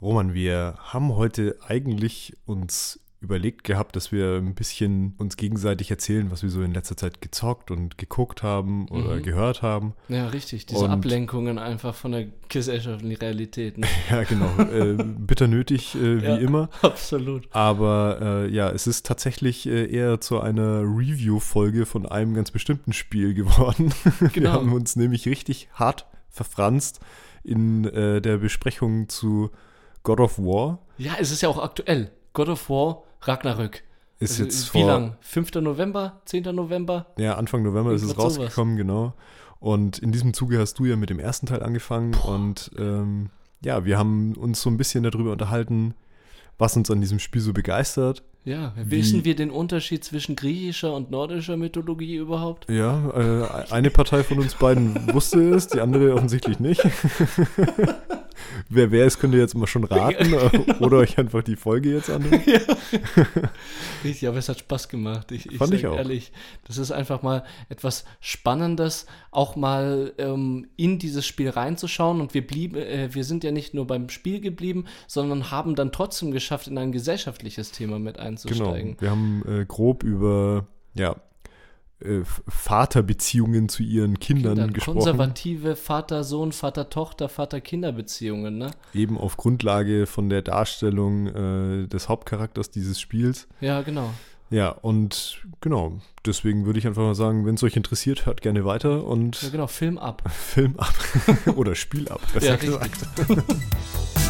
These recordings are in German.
Roman, wir haben heute eigentlich uns überlegt gehabt, dass wir ein bisschen uns gegenseitig erzählen, was wir so in letzter Zeit gezockt und geguckt haben oder Mhm. gehört haben. Ja, richtig. Diese Und- Ablenkungen einfach von der gesellschaftlichen Realität. Ne? Ja, genau. äh, bitter nötig, äh, wie Ja. immer. Absolut. Aber äh, ja, es ist tatsächlich äh, eher zu einer Review-Folge von einem ganz bestimmten Spiel geworden. Wir Genau. haben uns nämlich richtig hart verfranst in äh, der Besprechung zu God of War. Ja, es ist ja auch aktuell. God of War, Ragnarök. Ist Also, jetzt Wie vor lang? 5. November? 10. November? Ja, Anfang November ist es Irgendwas sowas. rausgekommen, genau. Und in diesem Zuge hast du ja mit dem ersten Teil angefangen und ähm, ja, wir haben uns so ein bisschen darüber unterhalten, was uns an diesem Spiel so begeistert. Ja, wissen wir den Unterschied zwischen griechischer und nordischer Mythologie überhaupt? Ja, äh, eine Partei von uns beiden wusste es, die andere offensichtlich nicht. wer wer ist, könnt ihr jetzt mal schon raten äh, oder euch einfach die Folge jetzt anhören. Richtig, aber es hat Spaß gemacht. Ich, ich Fand ich auch. ehrlich, das ist einfach mal etwas Spannendes, auch mal ähm, in dieses Spiel reinzuschauen. Und wir blieben, äh, wir sind ja nicht nur beim Spiel geblieben, sondern haben dann trotzdem geschafft, in ein gesellschaftliches Thema mit Genau. einzusteigen. Wir haben äh, grob über ja, äh, Vaterbeziehungen zu ihren Kindern Kinder, gesprochen. konservative Vater-Sohn, Vater-Tochter, Vater-Kinder-Beziehungen, ne? eben auf Grundlage von der Darstellung äh, des Hauptcharakters dieses Spiels. Ja, genau. Ja, und genau, deswegen würde ich einfach mal sagen, wenn es euch interessiert, hört gerne weiter und Ja, genau, Film ab. Film ab. Oder Spiel ab, besser Ja, gesagt.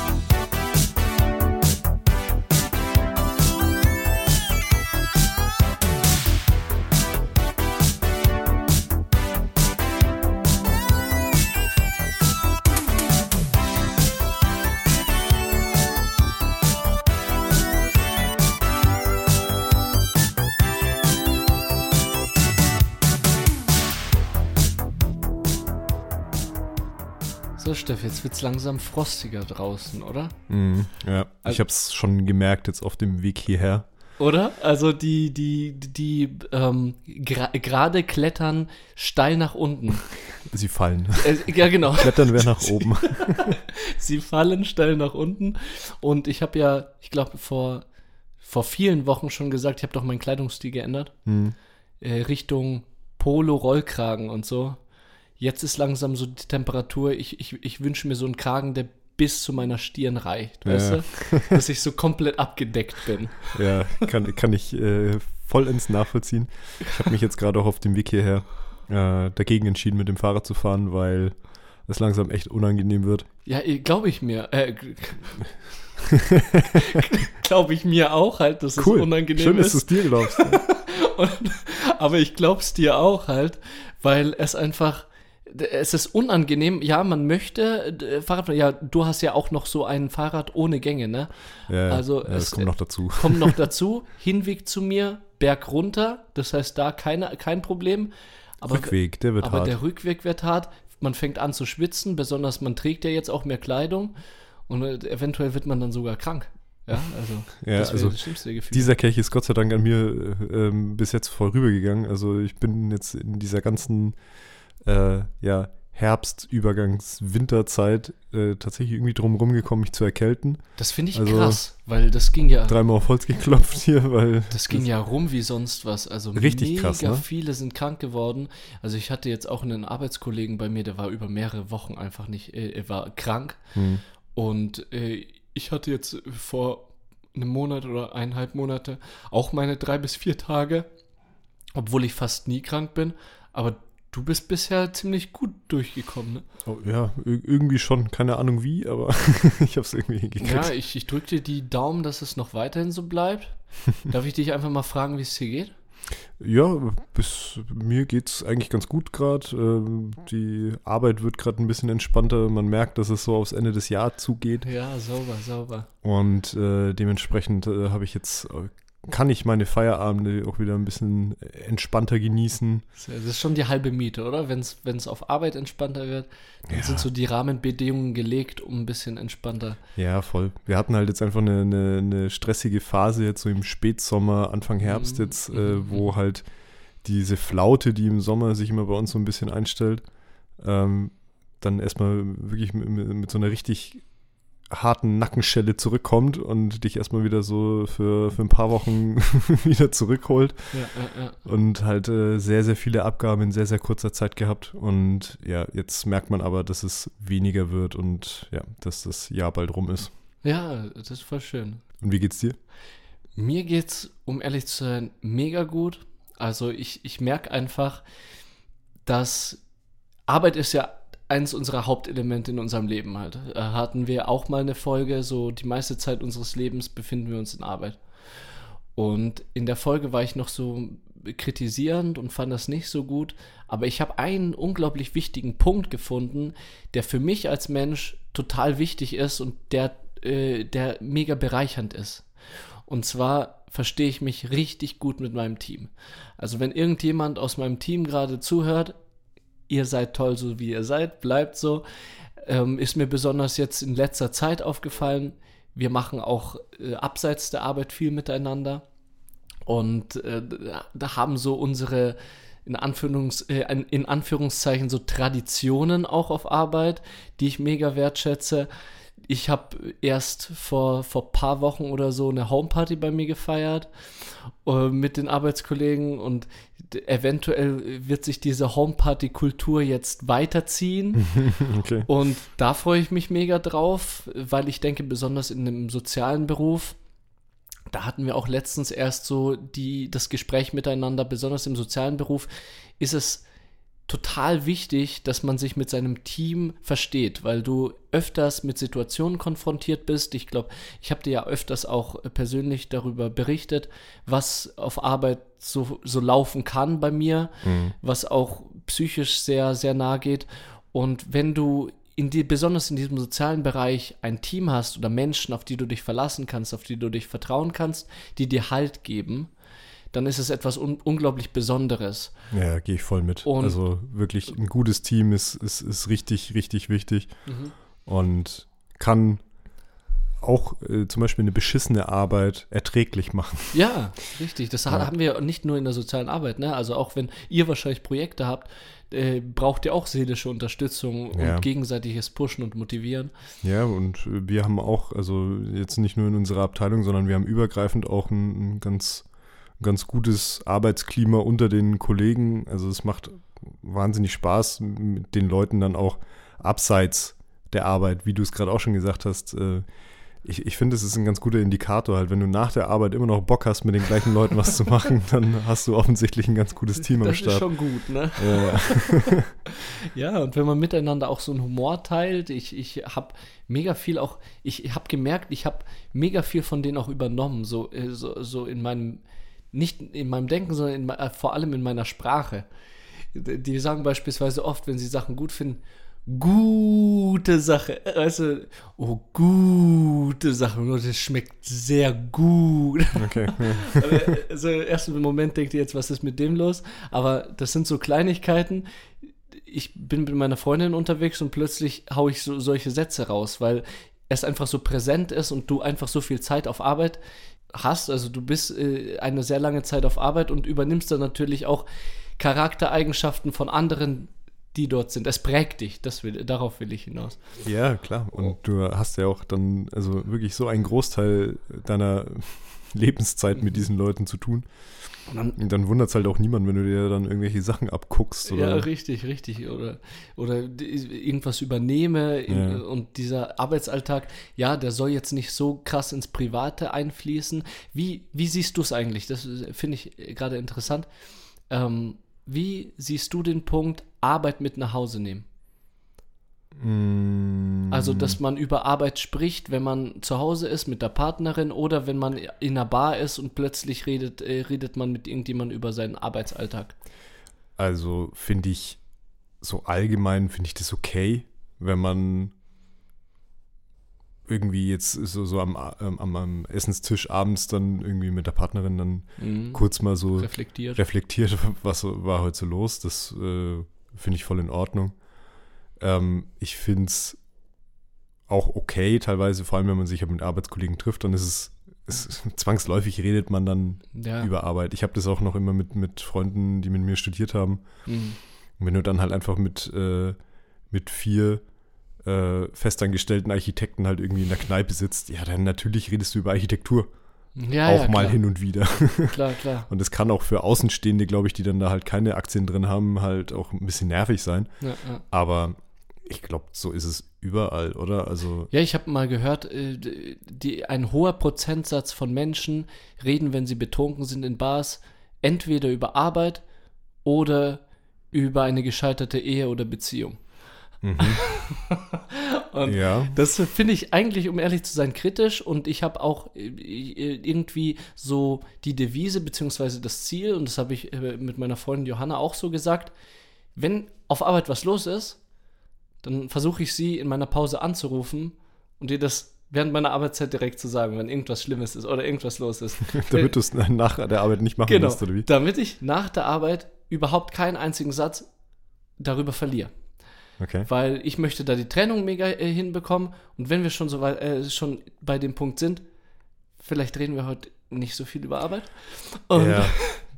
So, Steff, jetzt wird's langsam frostiger draußen, oder? Mhm, ja, ich Also- habe es schon gemerkt jetzt auf dem Weg hierher. Oder? Also die, die, die ähm, gerade klettern steil nach unten. Sie fallen. Äh, ja, genau. Klettern wäre nach oben. Sie fallen steil nach unten. Und ich habe ja, ich glaube, vor, vor vielen Wochen schon gesagt, ich habe doch meinen Kleidungsstil geändert. Hm. Äh, Richtung Polo-Rollkragen und so. Jetzt ist langsam so die Temperatur. Ich, ich, ich wünsche mir so einen Kragen, der bis zu meiner Stirn reicht, weißt Ja. du? Dass ich so komplett abgedeckt bin. Ja, kann, kann ich äh, vollends nachvollziehen. Ich habe mich jetzt gerade auch auf dem Weg hierher äh, dagegen entschieden, mit dem Fahrrad zu fahren, weil es langsam echt unangenehm wird. Ja, glaube ich mir. Äh, glaube ich mir auch halt, dass es unangenehm Schön, dass ist. du es dir glaubst. Und, aber ich glaub's dir auch halt, weil es einfach, es ist unangenehm. Ja, man möchte äh, Fahrrad, ja, du hast ja auch noch so ein Fahrrad ohne Gänge, ne? Ja, Also ja, es- kommt noch dazu. Kommt noch dazu, Hinweg zu mir, Berg runter, das heißt da keine, kein Problem. Aber, Rückweg, der wird aber hart. der Rückweg wird hart. Man fängt an zu schwitzen, besonders man trägt ja jetzt auch mehr Kleidung und äh, eventuell wird man dann sogar krank. Ja, also Ja, das also das schlimmste Gefühl. Dieser Kelch ist Gott sei Dank an mir äh, ähm, bis jetzt vorübergegangen. Also ich bin jetzt in dieser ganzen äh, ja, Herbst-Übergangs-Winterzeit äh, tatsächlich irgendwie drum rumgekommen, mich zu erkälten. Das finde ich Also- krass, weil das ging ja, Dreimal auf Holz geklopft hier, weil das ging ja rum wie sonst was. Also Richtig mega krass, ne? viele sind krank geworden. Also ich hatte jetzt auch einen Arbeitskollegen bei mir, der war über mehrere Wochen einfach nicht, äh, er war krank. Hm. Und äh, ich hatte jetzt vor einem Monat oder eineinhalb Monate auch meine drei bis vier Tage, obwohl ich fast nie krank bin. Aber du bist bisher ziemlich gut durchgekommen, ne? oh, ja, ir- irgendwie schon. Keine Ahnung wie, aber ich habe es irgendwie hingekriegt. Ja, ich, ich drücke dir die Daumen, dass es noch weiterhin so bleibt. Darf ich dich einfach mal fragen, wie es dir geht? Ja, bis mir geht's eigentlich ganz gut gerade. Ähm, die Arbeit wird gerade ein bisschen entspannter. Man merkt, dass es so aufs Ende des Jahres zugeht. Ja, sauber, sauber. Und äh, dementsprechend äh, habe ich jetzt, äh, kann ich meine Feierabende auch wieder ein bisschen entspannter genießen. Das ist schon die halbe Miete, oder? Wenn es auf Arbeit entspannter wird, dann Ja. sind so die Rahmenbedingungen gelegt, um ein bisschen entspannter. Ja, voll. Wir hatten halt jetzt einfach eine, eine, eine stressige Phase jetzt so im Spätsommer, Anfang Herbst Mhm, jetzt, mhm, äh, mhm. wo halt diese Flaute, die im Sommer sich immer bei uns so ein bisschen einstellt, ähm, dann erstmal wirklich mit, mit so einer richtig harten Nackenschelle zurückkommt und dich erstmal wieder so für, für ein paar Wochen wieder zurückholt. Ja, ja, ja. Und halt äh, sehr, sehr viele Abgaben in sehr, sehr kurzer Zeit gehabt. Und ja, jetzt merkt man aber, dass es weniger wird und ja, dass das Jahr bald rum ist. ja, das ist voll schön. Und wie geht's dir? Mir geht's, um ehrlich zu sein, mega gut. Also ich, ich merke einfach, dass Arbeit ist ja eines unserer Hauptelemente in unserem Leben halt. Äh, hatten wir auch mal eine Folge, so die meiste Zeit unseres Lebens befinden wir uns in Arbeit. Und in der Folge war ich noch so kritisierend und fand das nicht so gut. Aber ich habe einen unglaublich wichtigen Punkt gefunden, der für mich als Mensch total wichtig ist und der, äh, der mega bereichernd ist. Und zwar verstehe ich mich richtig gut mit meinem Team. Also wenn irgendjemand aus meinem Team gerade zuhört, ihr seid toll, so wie ihr seid, bleibt so. Ähm, ist mir besonders jetzt in letzter Zeit aufgefallen. Wir machen auch äh, abseits der Arbeit viel miteinander und äh, da haben so unsere in, Anführungs, äh, in Anführungszeichen so Traditionen auch auf Arbeit, die ich mega wertschätze. Ich habe erst vor vor paar Wochen oder so eine Homeparty bei mir gefeiert äh, mit den Arbeitskollegen und eventuell wird sich diese Homeparty-Kultur jetzt weiterziehen. okay. Und da freue ich mich mega drauf, weil ich denke, besonders in einem sozialen Beruf, da hatten wir auch letztens erst so die, das Gespräch miteinander, besonders im sozialen Beruf, ist es total wichtig, dass man sich mit seinem Team versteht, weil du öfters mit Situationen konfrontiert bist. Ich glaube, ich habe dir ja öfters auch äh, persönlich darüber berichtet, was auf Arbeit so, so laufen kann bei mir, was auch psychisch sehr, sehr nahe geht. Und wenn du in die, besonders in diesem sozialen Bereich ein Team hast oder Menschen, auf die du dich verlassen kannst, auf die du dich vertrauen kannst, die dir Halt geben, dann ist es etwas un unglaublich Besonderes. Ja, gehe ich voll mit. Und- also wirklich ein gutes Team ist, ist, ist richtig, richtig wichtig und kann auch äh, zum Beispiel eine beschissene Arbeit erträglich machen. Ja, richtig. Das Ja. haben wir nicht nur in der sozialen Arbeit. Ne? Also auch wenn ihr wahrscheinlich Projekte habt, äh, braucht ihr auch seelische Unterstützung und Ja. gegenseitiges Pushen und Motivieren. Ja, und wir haben auch, also jetzt nicht nur in unserer Abteilung, sondern wir haben übergreifend auch ein, ein ganz, ganz gutes Arbeitsklima unter den Kollegen. Also es macht wahnsinnig Spaß, mit den Leuten dann auch abseits der Arbeit, wie du es gerade auch schon gesagt hast. Äh, ich, ich finde, es ist ein ganz guter Indikator halt. Wenn du nach der Arbeit immer noch Bock hast, mit den gleichen Leuten was zu machen, dann hast du offensichtlich ein ganz gutes Team am das ist Start. schon gut, ne? Ja, ja. Ja, und wenn man miteinander auch so einen Humor teilt, ich, ich habe mega viel auch, ich habe gemerkt, ich habe mega viel von denen auch übernommen, so, äh, so, so in meinem, nicht in meinem Denken, sondern in, äh, vor allem in meiner Sprache. Die sagen beispielsweise oft, wenn sie Sachen gut finden, gute Sache. Weißt du, oh, gute Sache. Das schmeckt sehr gut. Okay. Also im ersten Moment denkt ihr jetzt, was ist mit dem los? Aber das sind so Kleinigkeiten. Ich bin mit meiner Freundin unterwegs und plötzlich haue ich so solche Sätze raus, weil es einfach so präsent ist und du einfach so viel Zeit auf Arbeit hast. Also du bist äh, eine sehr lange Zeit auf Arbeit und übernimmst dann natürlich auch Charaktereigenschaften von anderen, die dort sind. Es prägt dich. Das will, darauf will ich hinaus. Ja, klar. Und du hast ja auch dann, also wirklich so einen Großteil deiner Lebenszeit mit diesen Leuten zu tun. Und dann Und dann wundert es halt auch niemand, wenn du dir dann irgendwelche Sachen abguckst. Oder? Ja, richtig, richtig. Oder, oder irgendwas übernehme Ja. und dieser Arbeitsalltag, ja, der soll jetzt nicht so krass ins Private einfließen. Wie, wie siehst du es eigentlich? Das äh, finde ich äh, gerade interessant. Ähm, wie siehst du den Punkt Arbeit mit nach Hause nehmen? Mm, Also, dass man über Arbeit spricht, wenn man zu Hause ist mit der Partnerin oder wenn man in einer Bar ist und plötzlich redet, äh, redet man mit irgendjemandem über seinen Arbeitsalltag. also finde ich, so allgemein finde ich das okay, wenn man irgendwie jetzt so, so am, ähm, am, am Essenstisch abends dann irgendwie mit der Partnerin dann Mhm. kurz mal so Reflektiert. reflektiert, was war heute so los. Das äh, finde ich voll in Ordnung. Ähm, ich finde es auch okay, teilweise, vor allem wenn man sich mit Arbeitskollegen trifft, dann ist es, es zwangsläufig redet man dann ja. über Arbeit. Ich habe das auch noch immer mit, mit Freunden, die mit mir studiert haben. Mhm. Und wenn du dann halt einfach mit, äh, mit vier äh, festangestellten Architekten halt irgendwie in der Kneipe sitzt, ja, dann natürlich redest du über Architektur. Ja, auch ja, mal hin und wieder. Klar, klar. Und es kann auch für Außenstehende, glaube ich, die dann da halt keine Aktien drin haben, halt auch ein bisschen nervig sein. Ja. Aber ich glaube, so ist es überall, oder? Also, Ja, ich habe mal gehört, äh, die, ein hoher Prozentsatz von Menschen reden, wenn sie betrunken sind in Bars, entweder über Arbeit oder über eine gescheiterte Ehe oder Beziehung. Und ja. das finde ich eigentlich, um ehrlich zu sein, kritisch und ich habe auch äh, irgendwie so die Devise beziehungsweise das Ziel, und das habe ich äh, mit meiner Freundin Johanna auch so gesagt, wenn auf Arbeit was los ist, dann versuche ich sie in meiner Pause anzurufen und ihr das während meiner Arbeitszeit direkt zu sagen, wenn irgendwas Schlimmes ist oder irgendwas los ist. Damit du es nach der Arbeit nicht machen genau, musst, oder wie? damit ich nach der Arbeit überhaupt keinen einzigen Satz darüber verliere. Okay. Weil ich möchte da die Trennung mega äh, hinbekommen und wenn wir schon so weit, äh, schon bei dem Punkt sind, vielleicht reden wir heute nicht so viel über Arbeit. Und Ja,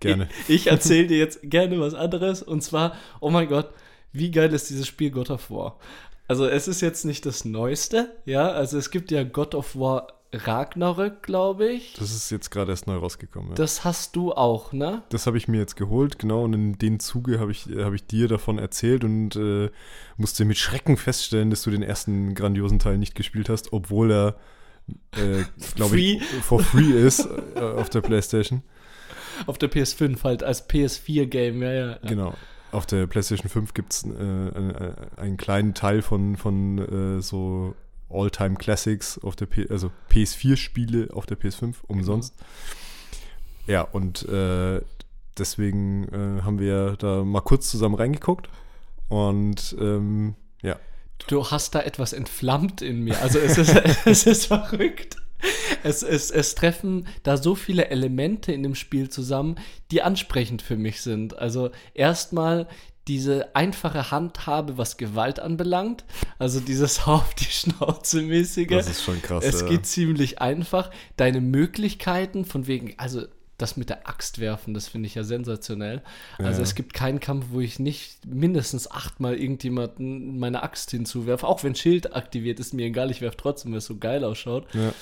gerne. Ich, ich erzähle dir jetzt gerne was anderes und zwar, oh mein Gott, wie geil ist dieses Spiel God of War? Also es ist jetzt nicht das Neueste, ja, also es gibt ja God of War Ragnarök, glaube ich. Das ist jetzt gerade erst neu rausgekommen. Ja. Das hast du auch, ne? Das habe ich mir jetzt geholt, genau, und in dem Zuge habe ich, äh, hab ich dir davon erzählt und äh, musste mit Schrecken feststellen, dass du den ersten grandiosen Teil nicht gespielt hast, obwohl er, äh, glaube ich, for free ist äh, auf der Playstation. Auf der PS5 halt als PS4-Game, ja, ja. Genau. Auf der PlayStation 5 gibt es äh, einen, äh, einen kleinen Teil von, von äh, so All-Time Classics auf der P also PS4-Spiele auf der PS5 umsonst. Ja, und äh, deswegen äh, haben wir da mal kurz zusammen reingeguckt. Und ähm, ja, Du hast da etwas entflammt in mir. Also es ist, es ist verrückt. Es, es, es treffen da so viele Elemente in dem Spiel zusammen, die ansprechend für mich sind. Also erstmal diese einfache Handhabe, was Gewalt anbelangt. Also dieses auf die Schnauze mäßige. das ist schon krass. Es ja. geht ziemlich einfach. Deine Möglichkeiten von wegen, also das mit der Axt werfen, das finde ich ja sensationell. Also Ja. es gibt keinen Kampf, wo ich nicht mindestens achtmal irgendjemanden meine Axt hinzuwerfe. Auch wenn Schild aktiviert ist, mir egal, ich werfe trotzdem, weil es so geil ausschaut. Ja.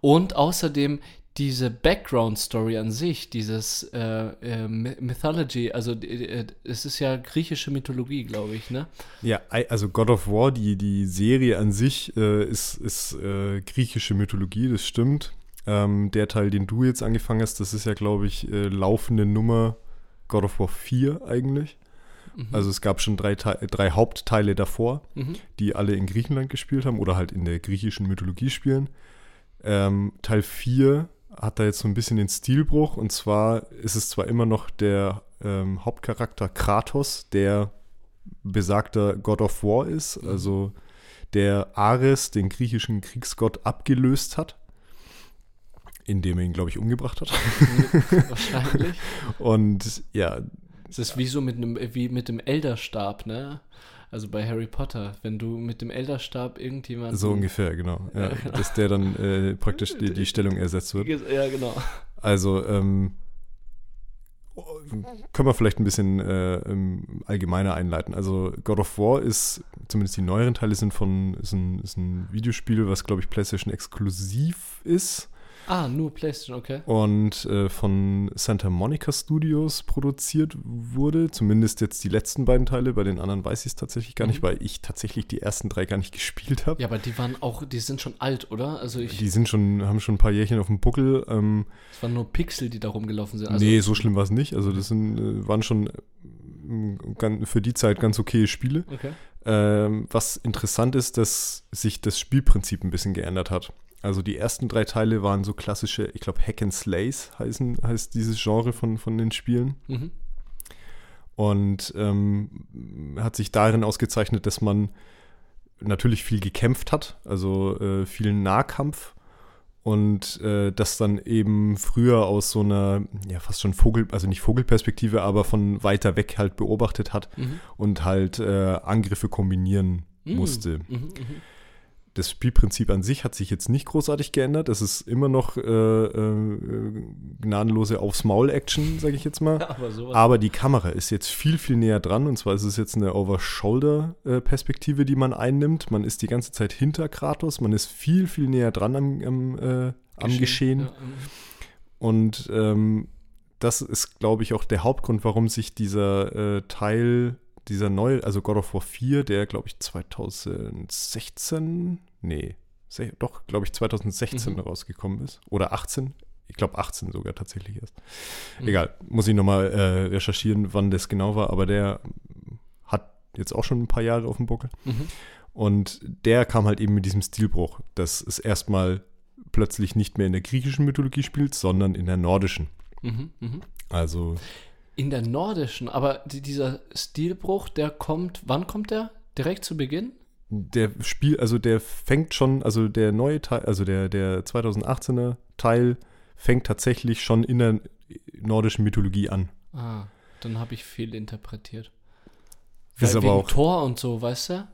Und außerdem diese Background-Story an sich, dieses äh, äh, My- Mythology, also äh, es ist ja griechische Mythologie, glaube ich, ne? Ja, also God of War, die, die Serie an sich äh, ist, ist äh, griechische Mythologie, das stimmt. Ähm, der Teil, den du jetzt angefangen hast, das ist ja, glaube ich, äh, laufende Nummer God of War 4 eigentlich. Also es gab schon drei, Te drei Hauptteile davor, Mhm. die alle in Griechenland gespielt haben oder halt in der griechischen Mythologie spielen. Ähm, Teil 4 hat da jetzt so ein bisschen den Stilbruch und zwar ist es zwar immer noch der ähm, Hauptcharakter Kratos, der besagter God of War ist, also der Ares, den griechischen Kriegsgott, abgelöst hat, indem er ihn, glaube ich, umgebracht hat. Wahrscheinlich. Und ja, Es ist wie so mit einem, wie mit dem Elderstab, ne? Also bei Harry Potter, wenn du mit dem Elderstab irgendjemanden. so ungefähr, genau. Ja, Ja, genau. Dass der dann äh, praktisch die, die Stellung ersetzt wird. Ja, genau. Also, ähm, können wir vielleicht ein bisschen äh, ähm, allgemeiner einleiten. Also, God of War ist, zumindest die neueren Teile sind von, ist ein, ist ein Videospiel, was, glaube ich, PlayStation exklusiv ist Ah, nur PlayStation, okay. und äh, von Santa Monica Studios produziert wurde. Zumindest jetzt die letzten beiden Teile. Bei den anderen weiß ich es tatsächlich gar Mhm. nicht, weil ich tatsächlich die ersten drei gar nicht gespielt habe. Ja, aber die waren auch, die sind schon alt, oder? Also ich, Die sind schon, haben schon ein paar Jährchen auf dem Buckel. Ähm, es waren nur Pixel, die da rumgelaufen sind. Also, nee, so schlimm war es nicht. Also das sind, äh, waren schon äh, für die Zeit ganz okay Spiele. Okay. Ähm, was interessant ist, dass sich das Spielprinzip ein bisschen geändert hat. Also die ersten drei Teile waren so klassische, ich glaube Hack and Slays heißen, heißt dieses Genre von, von den Spielen. Mhm. Und ähm, hat sich darin ausgezeichnet, dass man natürlich viel gekämpft hat, also äh, viel Nahkampf und äh, das dann eben früher aus so einer, ja fast schon Vogel, also nicht Vogelperspektive, aber von weiter weg halt beobachtet hat Mhm. und halt äh, Angriffe kombinieren Mhm. musste. Mhm. Mhm. Das Spielprinzip an sich hat sich jetzt nicht großartig geändert. Es ist immer noch äh, äh, gnadenlose Aufs-Maul-Action, sage ich jetzt mal. Aber. Aber die Kamera ist jetzt viel, viel näher dran. Und zwar ist es jetzt eine Over-Shoulder-Perspektive, die man einnimmt. Man ist die ganze Zeit hinter Kratos. Man ist viel, viel näher dran am, am, äh, am Geschehen. Ja, Und ähm, das ist, glaube ich, auch der Hauptgrund, warum sich dieser äh, Teil, dieser neue, also God of War 4, der, glaube ich, 2016, nee, doch, glaube ich, 2016 Mhm. rausgekommen ist. Oder 18. Ich glaube 18 sogar tatsächlich erst. Mhm. Egal, muss ich nochmal äh, recherchieren, wann das genau war, aber der hat jetzt auch schon ein paar Jahre auf dem Buckel. Mhm. Und der kam halt eben mit diesem Stilbruch, dass es erstmal plötzlich nicht mehr in der griechischen Mythologie spielt, sondern in der nordischen. Mhm. Mhm. Also In der nordischen, aber die, dieser Stilbruch, der kommt, wann kommt der? Direkt zu Beginn? der Spiel, also der fängt schon, also der neue Teil, also der, der 2018er Teil fängt tatsächlich schon in der nordischen Mythologie an. Ah, dann habe ich viel interpretiert. Ist Weil aber auch- Tor und so, weißt du?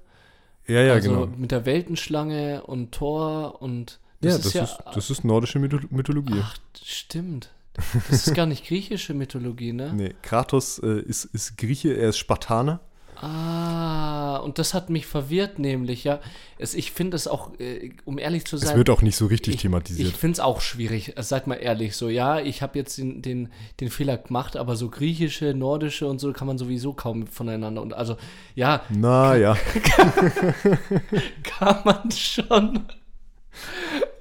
Ja, ja, also genau. mit der Weltenschlange und Tor und ja, das ist, das ist nordische Mytho Mythologie. Ach, stimmt. Das ist gar nicht griechische Mythologie, ne? Nee, Kratos äh, ist, ist Grieche, er ist Spartaner. Ah, und das hat mich verwirrt, nämlich, ja. Es, ich finde es auch, äh, um ehrlich zu Es sein. wird auch nicht so richtig ich, thematisiert. Ich finde es auch schwierig. Also, Seid mal ehrlich, so, ja, ich habe jetzt den, den, den Fehler gemacht, aber so griechische, nordische und so kann man sowieso kaum voneinander. Und also, ja, Na ja, kann man schon.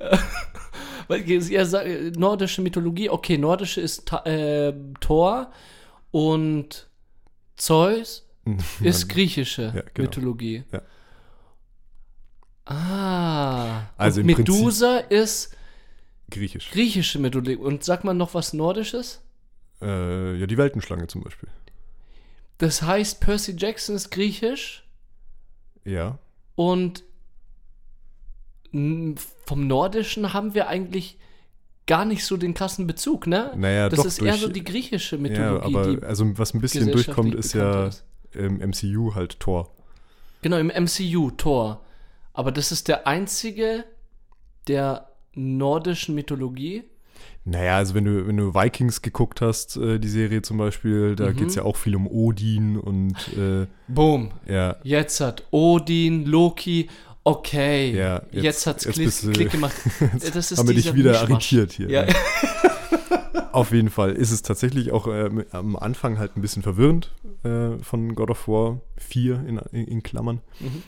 Weil ihr sagt, nordische Mythologie, okay, nordische ist äh, Thor und Zeus ist griechische Ja, genau. Mythologie. Ja. Ah. Also und im Prinzip- Medusa ist griechisch. griechische Mythologie. Und sag mal noch was Nordisches? Äh, ja, die Weltenschlange zum Beispiel. Das heißt, Percy Jackson ist griechisch Ja. und vom Nordischen haben wir eigentlich gar nicht so den krassen Bezug, ne? Naja, das doch, ist eher durch- so die griechische Ja, Mythologie, aber die also was ein bisschen durchkommt, ist ja gesellschaftlich im MCU halt Thor. Genau, im MCU, Thor. Aber das ist der einzige der nordischen Mythologie. Naja, also wenn du, wenn du Vikings geguckt hast, äh, die Serie zum Beispiel, da Mhm. geht es ja auch viel um Odin und äh, Boom. ja, Jetzt hat Odin, Loki, okay. Ja, jetzt, jetzt- hat's jetzt Klick, du- Klick gemacht. Das ist haben wir dich wieder irritiert hier. Ja. Auf jeden Fall ist es tatsächlich auch äh, am Anfang halt ein bisschen verwirrend äh, von God of War 4 in, in, in Klammern, Mhm.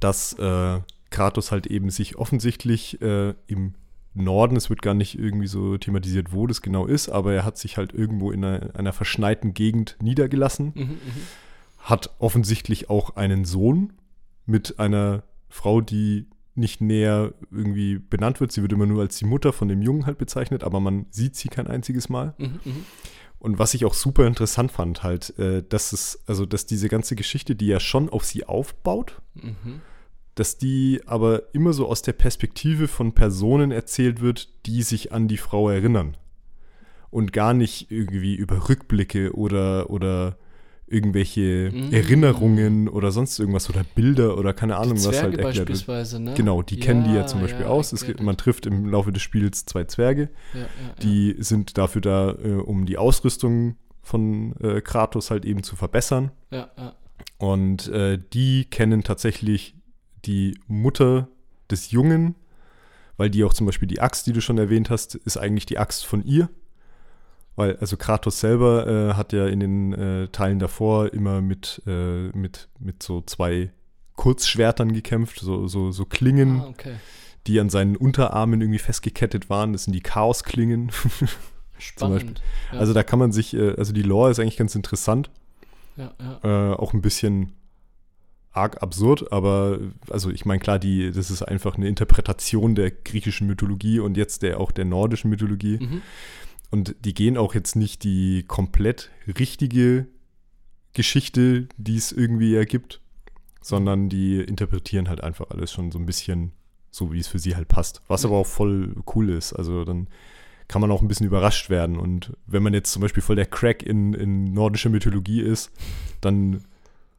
dass äh, Kratos halt eben sich offensichtlich äh, im Norden, es wird gar nicht irgendwie so thematisiert, wo das genau ist, aber er hat sich halt irgendwo in einer, einer verschneiten Gegend niedergelassen, Mhm, mhm. hat offensichtlich auch einen Sohn mit einer Frau, die nicht näher irgendwie benannt wird. Sie wird immer nur als die Mutter von dem Jungen halt bezeichnet, aber man sieht sie kein einziges Mal. Mhm, mhm. Und was ich auch super interessant fand, halt, äh, dass es, also dass diese ganze Geschichte, die ja schon auf sie aufbaut, Mhm. dass die aber immer so aus der Perspektive von Personen erzählt wird, die sich an die Frau erinnern. Und gar nicht irgendwie über Rückblicke oder, oder irgendwelche Mm. Erinnerungen oder sonst irgendwas oder Bilder oder keine Ahnung, was halt erklärt wird. beispielsweise, ne? Genau, die kennen die ja zum Beispiel ja, aus. Gibt, man trifft im Laufe des Spiels zwei Zwerge, ja, ja, die sind dafür da, äh, um die Ausrüstung von äh, Kratos halt eben zu verbessern. ja, ja, ja. Und äh, die kennen tatsächlich die Mutter des Jungen, weil die auch zum Beispiel die Axt, die du schon erwähnt hast, ist eigentlich die Axt von ihr. Weil, also Kratos selber äh, hat ja in den äh, Teilen davor immer mit, äh, mit, mit so zwei Kurzschwertern gekämpft, so, so, so Klingen, Ah, okay. die an seinen Unterarmen irgendwie festgekettet waren. Das sind die Chaosklingen. Spannend. Ja, Also da kann man sich, äh, also die Lore ist eigentlich ganz interessant. ja, ja. äh, auch ein bisschen arg absurd, aber also ich meine klar, die, das ist einfach eine Interpretation der griechischen Mythologie und jetzt der auch der nordischen Mythologie. Mhm. Und die gehen auch jetzt nicht die komplett richtige Geschichte, die es irgendwie ergibt, sondern die interpretieren halt einfach alles schon so ein bisschen so, wie es für sie halt passt. Was aber auch voll cool ist. Also dann kann man auch ein bisschen überrascht werden. Und wenn man jetzt zum Beispiel voll der Crack in, in nordischer Mythologie ist, dann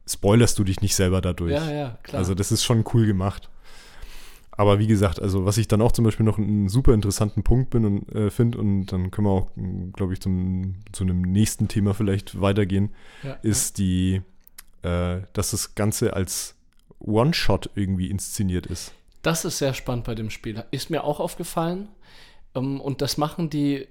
spoilerst du dich nicht selber dadurch. Ja, ja, klar. Also das ist schon cool gemacht. Aber wie gesagt, also was ich dann auch zum Beispiel noch einen super interessanten Punkt bin und äh, finde, und dann können wir auch, glaube ich, zum, zu einem nächsten Thema vielleicht weitergehen, Ja, ist die, äh, dass das Ganze als One-Shot irgendwie inszeniert ist. Das ist sehr spannend bei dem Spiel. Ist mir auch aufgefallen. Ähm, und das machen die.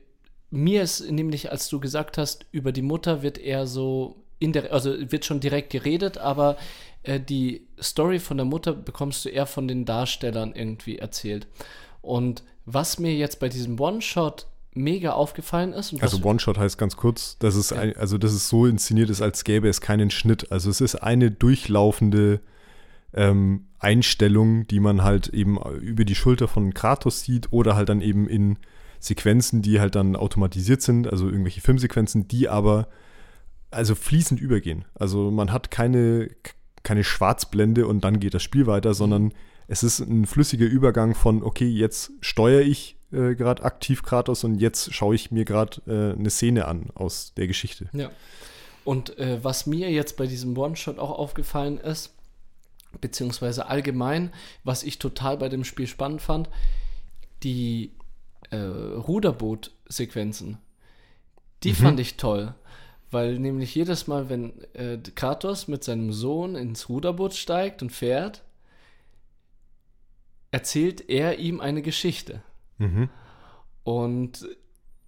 Mir ist nämlich, als du gesagt hast, über die Mutter wird eher so in der, also wird schon direkt geredet, aber äh, die Story von der Mutter bekommst du eher von den Darstellern irgendwie erzählt. Und was mir jetzt bei diesem One-Shot mega aufgefallen ist, Also One-Shot heißt ganz kurz, dass es, Ja. ein, also dass es so inszeniert ist, als gäbe es keinen Schnitt. Also es ist eine durchlaufende ähm, Einstellung, die man halt eben über die Schulter von Kratos sieht oder halt dann eben in Sequenzen, die halt dann automatisiert sind, also irgendwelche Filmsequenzen, die aber also fließend übergehen. Also man hat keine, keine Schwarzblende und dann geht das Spiel weiter, sondern es ist ein flüssiger Übergang von, okay, jetzt steuere ich äh, gerade aktiv Kratos und jetzt schaue ich mir gerade äh, eine Szene an aus der Geschichte. Ja. Und äh, was mir jetzt bei diesem One-Shot auch aufgefallen ist, beziehungsweise allgemein, was ich total bei dem Spiel spannend fand, die äh, Ruderboot-Sequenzen, die fand ich toll. Weil nämlich jedes Mal, wenn äh, Kratos mit seinem Sohn ins Ruderboot steigt und fährt, erzählt er ihm eine Geschichte. Mhm. Und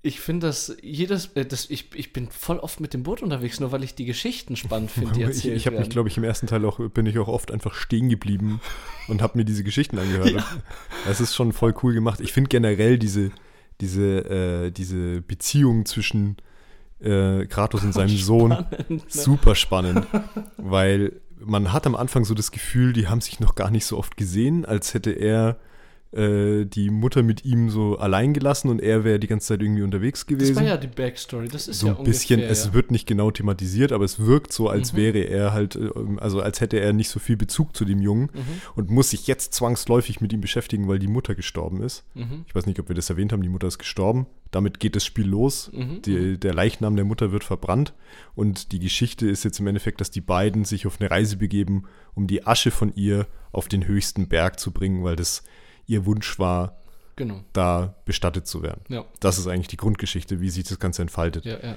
ich finde das jedes, äh, das, ich, ich bin voll oft mit dem Boot unterwegs, nur weil ich die Geschichten spannend finde, die Ich, erzählt ich habe mich, glaube ich, im ersten Teil auch, bin ich auch oft einfach stehen geblieben und habe mir diese Geschichten angehört. Ja. Das ist schon voll cool gemacht. Ich finde generell diese, diese, äh, diese Beziehung zwischen äh, Kratos und seinem Sohn ne? super spannend, weil man hat am Anfang so das Gefühl, die haben sich noch gar nicht so oft gesehen, als hätte er äh, die Mutter mit ihm so allein gelassen und er wäre die ganze Zeit irgendwie unterwegs Das gewesen. war ja die Backstory, das ist so ja ein bisschen, ungefähr, es ja. wird nicht genau thematisiert, aber es wirkt so, als Mhm. wäre er halt, äh, also als hätte er nicht so viel Bezug zu dem Jungen Mhm, und muss sich jetzt zwangsläufig mit ihm beschäftigen, weil die Mutter gestorben ist. mhm, Ich weiß nicht, ob wir das erwähnt haben, die Mutter ist gestorben. Damit geht das Spiel los. mhm, Die, der Leichnam der Mutter wird verbrannt und die Geschichte ist jetzt im Endeffekt, dass die beiden sich auf eine Reise begeben, um die Asche von ihr auf den höchsten Berg zu bringen, weil das ihr Wunsch war, genau. da bestattet zu werden. Ja, Das ist eigentlich die Grundgeschichte, wie sich das Ganze entfaltet. ja, ja.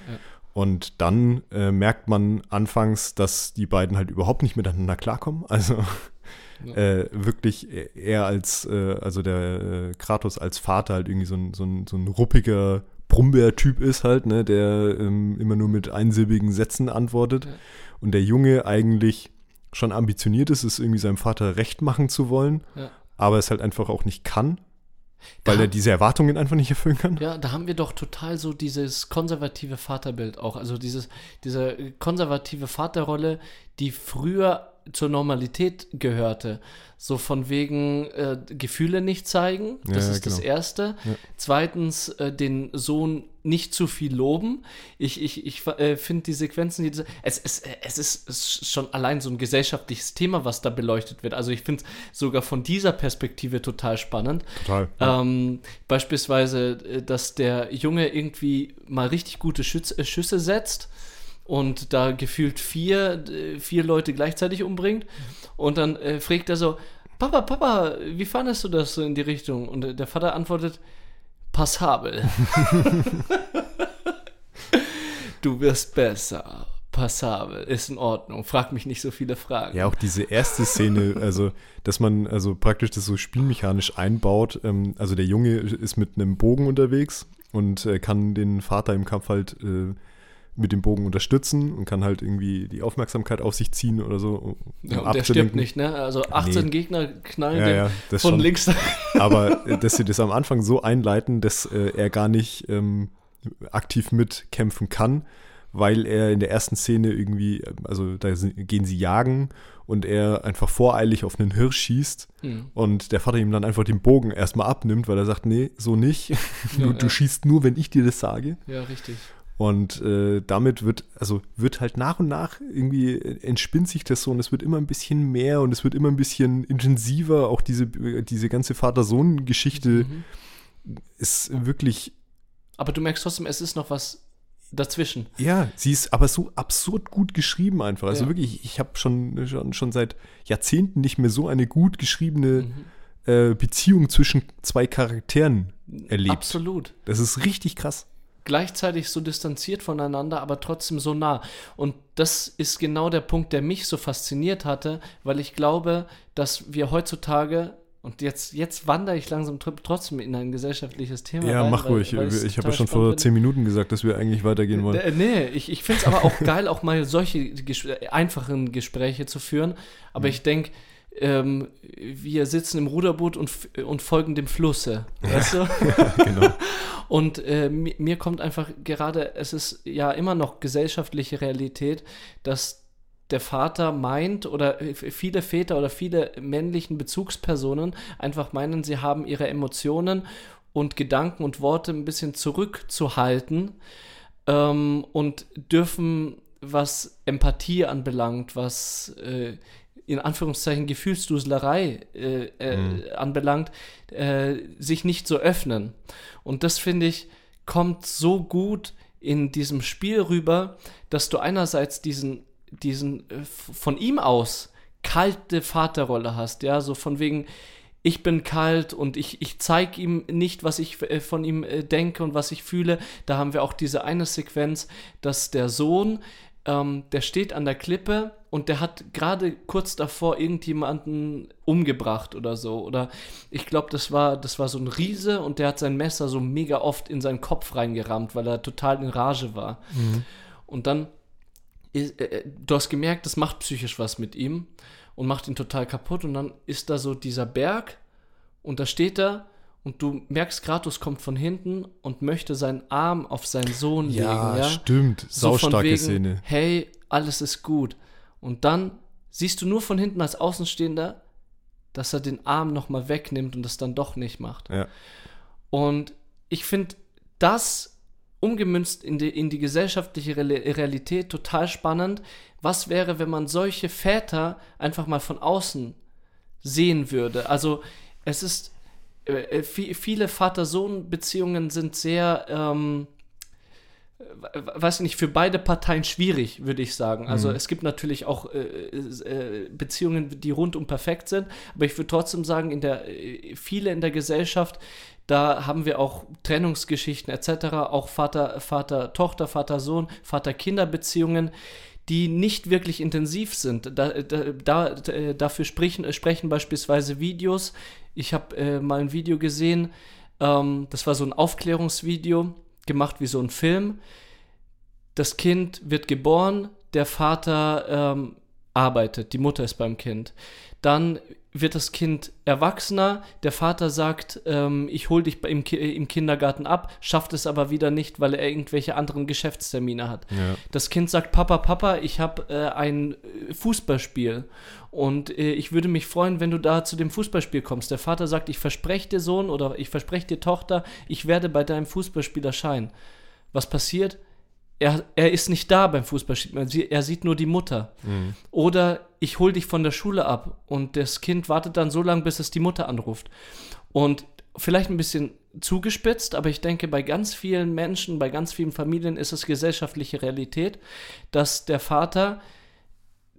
Und dann äh, merkt man anfangs, dass die beiden halt überhaupt nicht miteinander klarkommen. Also äh, wirklich er als, äh, also der äh, Kratos als Vater halt irgendwie so ein, so ein, so ein ruppiger Brummbär-Typ ist halt, ne, der ähm, immer nur mit einsilbigen Sätzen antwortet. Und der Junge eigentlich schon ambitioniert ist, es irgendwie seinem Vater recht machen zu wollen, Ja. Aber es halt einfach auch nicht kann, weil Da- er diese Erwartungen einfach nicht erfüllen kann. Ja, da haben wir doch total so dieses konservative Vaterbild auch. Also dieses, diese konservative Vaterrolle, die früher zur Normalität gehörte. So von wegen äh, Gefühle nicht zeigen, das Ja, ist das genau. Erste. Ja. Zweitens, äh, den Sohn nicht zu viel loben. Ich, ich, ich äh, finde die Sequenzen, die, es, es, es ist schon allein so ein gesellschaftliches Thema, was da beleuchtet wird. Also ich finde es sogar von dieser Perspektive total spannend. Total. Ähm, beispielsweise, äh, dass der Junge irgendwie mal richtig gute Schütz äh, Schüsse setzt und da gefühlt vier, vier Leute gleichzeitig umbringt. Und dann äh, fragt er so, Papa, Papa, wie fandest du das so in die Richtung? Und der Vater antwortet, passabel. du wirst besser. Passabel, ist in Ordnung. Frag mich nicht so viele Fragen. Ja, auch diese erste Szene, also, dass man also praktisch das so spielmechanisch einbaut. Ähm, also der Junge ist mit einem Bogen unterwegs und äh, kann den Vater im Kampf halt äh, mit dem Bogen unterstützen und kann halt irgendwie die Aufmerksamkeit auf sich ziehen oder so. Um Ja, und der stirbt nicht, ne? Also 18 Nee. Gegner knallen Ja, ja, von schon. links. Aber äh, dass sie das am Anfang so einleiten, dass äh, er gar nicht ähm, aktiv mitkämpfen kann, weil er in der ersten Szene irgendwie, äh, also da gehen sie jagen und er einfach voreilig auf einen Hirsch schießt Hm. und der Vater ihm dann einfach den Bogen erstmal abnimmt, weil er sagt, nee, so nicht. Ja, du, ja. du schießt nur, wenn ich dir das sage. Ja, richtig. Und äh, damit wird, also wird halt nach und nach irgendwie entspinnt sich das so und es wird immer ein bisschen mehr und es wird immer ein bisschen intensiver. Auch diese, diese ganze Vater-Sohn-Geschichte Mhm. ist wirklich, Aber du merkst trotzdem, es ist noch was dazwischen. ja, sie ist aber so absurd gut geschrieben einfach. Also Ja. wirklich, ich habe schon, schon, schon seit Jahrzehnten nicht mehr so eine gut geschriebene Mhm. äh, Beziehung zwischen zwei Charakteren erlebt. Absolut. Das ist richtig krass. Gleichzeitig so distanziert voneinander, aber trotzdem so nah. Und das ist genau der Punkt, der mich so fasziniert hatte, weil ich glaube, dass wir heutzutage und jetzt, jetzt wandere ich langsam tr- trotzdem in ein gesellschaftliches Thema. Ja, rein, mach weil- ruhig. weil ich habe ja schon vor zehn Minuten gesagt, dass wir eigentlich weitergehen wollen. Äh, Nee, ich, ich finde es aber auch geil, auch mal solche ges einfachen Gespräche zu führen. Aber ich denke, ähm, wir sitzen im Ruderboot und, und folgen dem Flusse. Weißt du? genau. Und äh, mir, mir kommt einfach gerade, es ist ja immer noch gesellschaftliche Realität, dass der Vater meint oder viele Väter oder viele männlichen Bezugspersonen einfach meinen, sie haben ihre Emotionen und Gedanken und Worte ein bisschen zurückzuhalten ähm, und dürfen, was Empathie anbelangt, was äh, in Anführungszeichen Gefühlsduselerei äh, äh, anbelangt, äh, sich nicht so öffnen. Und das finde ich, kommt so gut in diesem Spiel rüber, dass du einerseits diesen, diesen äh, von ihm aus kalte Vaterrolle hast, ja, so von wegen, ich bin kalt und ich, ich zeige ihm nicht, was ich äh, von ihm denke und was ich fühle. Da haben wir auch diese eine Sequenz, dass der Sohn, ähm, der steht an der Klippe und der hat gerade kurz davor irgendjemanden umgebracht oder so. Oder ich glaube, das war, das war so ein Riese und der hat sein Messer so mega oft in seinen Kopf reingerammt, weil er total in Rage war. Und dann, ist, äh, äh, du hast gemerkt, das macht psychisch was mit ihm und macht ihn total kaputt. Und dann ist da so dieser Berg und da steht er und du merkst, Kratos kommt von hinten und möchte seinen Arm auf seinen Sohn legen. Ja, stimmt. So Saustarke wegen, Szene. Hey, alles ist gut. Und dann siehst du nur von hinten als Außenstehender, dass er den Arm nochmal wegnimmt und das dann doch nicht macht. Ja. Und ich finde das umgemünzt in die, in die gesellschaftliche Real- Realität total spannend. Was wäre, wenn man solche Väter einfach mal von außen sehen würde? Also es ist, äh, vi- viele Vater-Sohn-Beziehungen sind sehr, ähm, we- weiß ich nicht, für beide Parteien schwierig, würde ich sagen. Also es gibt natürlich auch äh, äh, Beziehungen, die rundum perfekt sind, aber ich würde trotzdem sagen, in der, äh, viele in der Gesellschaft, da haben wir auch Trennungsgeschichten etc., auch Vater, Vater, Tochter, Vater, Sohn, Vater-Kinder-Beziehungen, die nicht wirklich intensiv sind. Da, da, da, äh, dafür sprechen, sprechen beispielsweise Videos. Ich habe äh, mal ein Video gesehen, ähm, das war so ein Aufklärungsvideo, gemacht wie so ein Film. Das Kind wird geboren, der Vater ähm, arbeitet, die Mutter ist beim Kind. Dann wird das Kind erwachsener, der Vater sagt, ähm, ich hole dich im, Ki im Kindergarten ab, schafft es aber wieder nicht, weil er irgendwelche anderen Geschäftstermine hat. Ja. Das Kind sagt, Papa, Papa, ich habe äh, ein äh, Fußballspiel und äh, ich würde mich freuen, wenn du da zu dem Fußballspiel kommst. Der Vater sagt, ich verspreche dir Sohn oder ich verspreche dir Tochter, ich werde bei deinem Fußballspiel erscheinen. Was passiert? Er, er ist nicht da beim Fußballspiel, er sie- sieht nur die Mutter. Oder ich hole dich von der Schule ab und das Kind wartet dann so lange, bis es die Mutter anruft. Und vielleicht ein bisschen zugespitzt, aber ich denke, bei ganz vielen Menschen, bei ganz vielen Familien ist es gesellschaftliche Realität, dass der Vater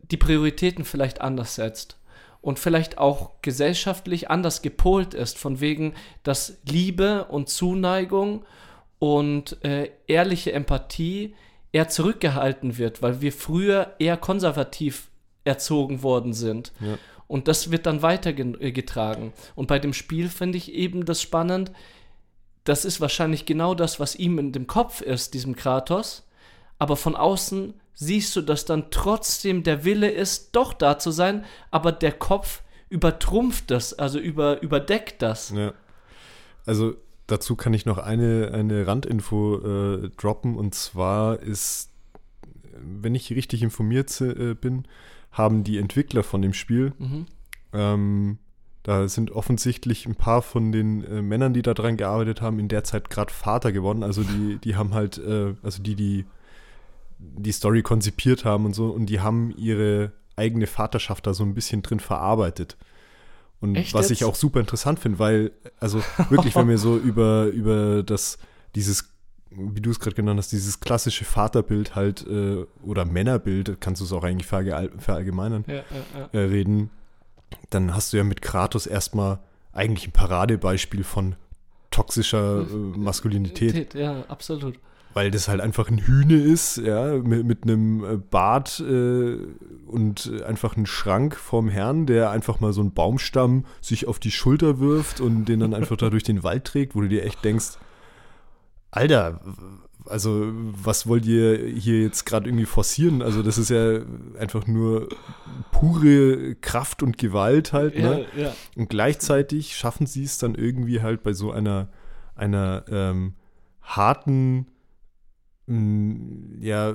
die Prioritäten vielleicht anders setzt und vielleicht auch gesellschaftlich anders gepolt ist, von wegen, dass Liebe und Zuneigung und äh, ehrliche Empathie eher zurückgehalten wird, weil wir früher eher konservativ erzogen worden sind. Ja. Und das wird dann weitergetragen. Und bei dem Spiel finde ich eben das spannend. Das ist wahrscheinlich genau das, was ihm in dem Kopf ist, diesem Kratos. Aber von außen siehst du, dass dann trotzdem der Wille ist, doch da zu sein, aber der Kopf übertrumpft das, also über, überdeckt das. Ja. Also dazu kann ich noch eine, eine Randinfo äh, droppen und zwar ist, wenn ich richtig informiert äh, bin, haben die Entwickler von dem Spiel, Mhm. ähm, da sind offensichtlich ein paar von den äh, Männern, die daran gearbeitet haben, in der Zeit gerade Vater geworden. Also die, die haben halt, äh, also die, die die Story konzipiert haben und so, und die haben ihre eigene Vaterschaft da so ein bisschen drin verarbeitet. Und Echt was jetzt? ich auch super interessant finde, weil, also wirklich, wenn wir so über, über das, dieses, wie du es gerade genannt hast, dieses klassische Vaterbild halt, äh, oder Männerbild, kannst du es auch eigentlich verallge- verallgemeinern, Ja, ja, ja. äh, reden, dann hast du ja mit Kratos erstmal eigentlich ein Paradebeispiel von toxischer äh, Maskulinität. Ja, absolut. Weil das halt einfach ein Hühne ist, ja, mit, mit einem äh, Bart äh, und einfach einen Schrank vorm Herrn, der einfach mal so einen Baumstamm sich auf die Schulter wirft und den dann einfach da durch den Wald trägt, wo du dir echt denkst, Alter, also was wollt ihr hier jetzt gerade irgendwie forcieren? Also das ist ja einfach nur pure Kraft und Gewalt halt. Ne? Ja, ja. Und gleichzeitig schaffen sie es dann irgendwie halt bei so einer, einer ähm, harten ja,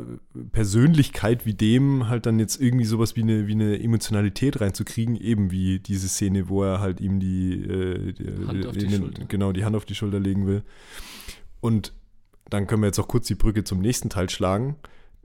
Persönlichkeit wie dem halt dann jetzt irgendwie sowas wie eine, wie eine Emotionalität reinzukriegen, eben wie diese Szene, wo er halt ihm die, äh, die, Hand auf die den- Schulter. genau die Hand auf die Schulter legen will. Und dann können wir jetzt auch kurz die Brücke zum nächsten Teil schlagen.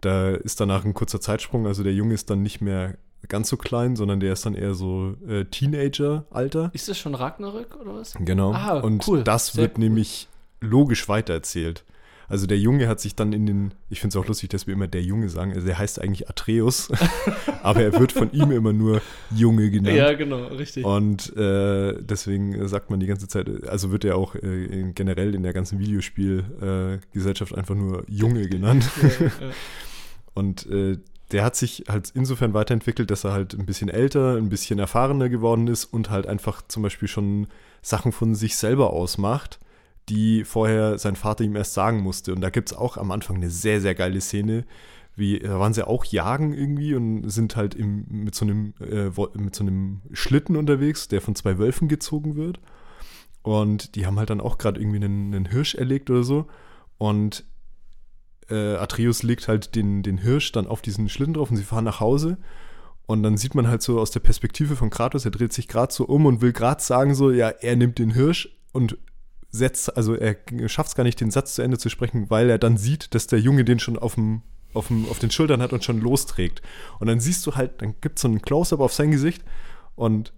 Da ist danach ein kurzer Zeitsprung, also der Junge ist dann nicht mehr ganz so klein, sondern der ist dann eher so äh, Teenager-Alter. Ist das schon Ragnarök oder was? Genau. Ah, und cool. das Sehr wird cool. nämlich logisch weitererzählt. Also der Junge hat sich dann in den, ich finde es auch lustig, dass wir immer der Junge sagen, also der heißt eigentlich Atreus, aber er wird von ihm immer nur Junge genannt. Ja, genau, richtig. Und äh, deswegen sagt man die ganze Zeit, also wird er auch äh, in, generell in der ganzen Videospielgesellschaft äh, einfach nur Junge genannt. ja, ja. Und äh, der hat sich halt insofern weiterentwickelt, dass er halt ein bisschen älter, ein bisschen erfahrener geworden ist und halt einfach zum Beispiel schon Sachen von sich selber ausmacht, die vorher sein Vater ihm erst sagen musste. Und da gibt es auch am Anfang eine sehr, sehr geile Szene. Wie, da waren sie auch jagen irgendwie und sind halt im, mit, so einem, äh, mit so einem Schlitten unterwegs, der von zwei Wölfen gezogen wird. Und die haben halt dann auch gerade irgendwie einen, einen Hirsch erlegt oder so. Und äh, Atreus legt halt den, den Hirsch dann auf diesen Schlitten drauf und sie fahren nach Hause. Und dann sieht man halt so aus der Perspektive von Kratos, er dreht sich gerade so um und will gerade sagen so, ja, er nimmt den Hirsch und setzt, also er schafft es gar nicht, den Satz zu Ende zu sprechen, weil er dann sieht, dass der Junge den schon auf dem auf, dem, auf den Schultern hat und schon losträgt. Und dann siehst du halt, dann gibt es so einen Close-Up auf sein Gesicht und